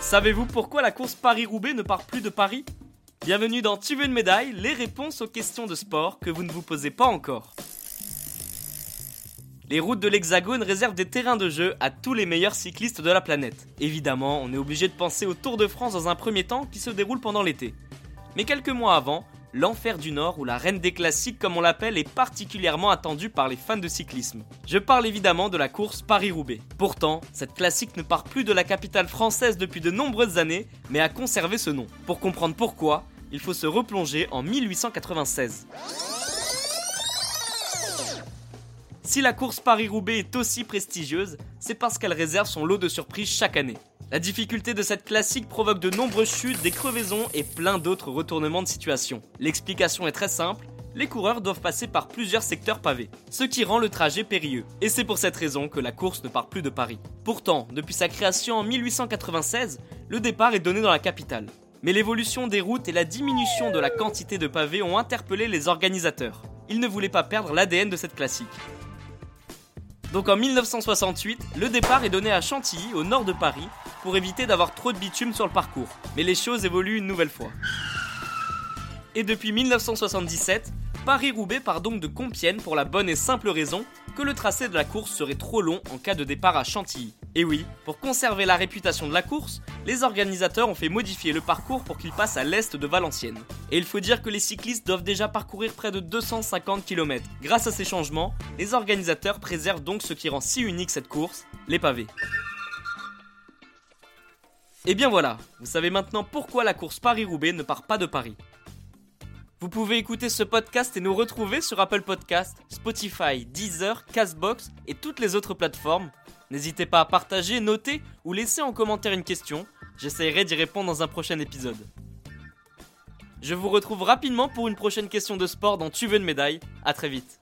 Savez-vous pourquoi la course Paris-Roubaix ne part plus de Paris? Bienvenue dans Tu veux une médaille, les réponses aux questions de sport que vous ne vous posez pas encore. Les routes de l'Hexagone réservent des terrains de jeu à tous les meilleurs cyclistes de la planète. Évidemment, on est obligé de penser au Tour de France dans un premier temps qui se déroule pendant l'été. Mais quelques mois avant, l'Enfer du Nord ou la Reine des Classiques comme on l'appelle est particulièrement attendue par les fans de cyclisme. Je parle évidemment de la course Paris-Roubaix. Pourtant, cette classique ne part plus de la capitale française depuis de nombreuses années, mais a conservé ce nom. Pour comprendre pourquoi, il faut se replonger en 1896. Si la course Paris-Roubaix est aussi prestigieuse, c'est parce qu'elle réserve son lot de surprises chaque année. La difficulté de cette classique provoque de nombreuses chutes, des crevaisons et plein d'autres retournements de situation. L'explication est très simple, les coureurs doivent passer par plusieurs secteurs pavés, ce qui rend le trajet périlleux. Et c'est pour cette raison que la course ne part plus de Paris. Pourtant, depuis sa création en 1896, le départ est donné dans la capitale. Mais l'évolution des routes et la diminution de la quantité de pavés ont interpellé les organisateurs. Ils ne voulaient pas perdre l'ADN de cette classique. Donc en 1968, le départ est donné à Chantilly, au nord de Paris, pour éviter d'avoir trop de bitume sur le parcours. Mais les choses évoluent une nouvelle fois. Et depuis 1977, Paris-Roubaix part donc de Compiègne pour la bonne et simple raison que le tracé de la course serait trop long en cas de départ à Chantilly. Et oui, pour conserver la réputation de la course, les organisateurs ont fait modifier le parcours pour qu'il passe à l'est de Valenciennes. Et il faut dire que les cyclistes doivent déjà parcourir près de 250 km. Grâce à ces changements, les organisateurs préservent donc ce qui rend si unique cette course, les pavés. Et bien voilà, vous savez maintenant pourquoi la course Paris-Roubaix ne part pas de Paris. Vous pouvez écouter ce podcast et nous retrouver sur Apple Podcast, Spotify, Deezer, Castbox et toutes les autres plateformes. N'hésitez pas à partager, noter ou laisser en commentaire une question. J'essaierai d'y répondre dans un prochain épisode. Je vous retrouve rapidement pour une prochaine question de sport dans Tu veux une médaille. A très vite.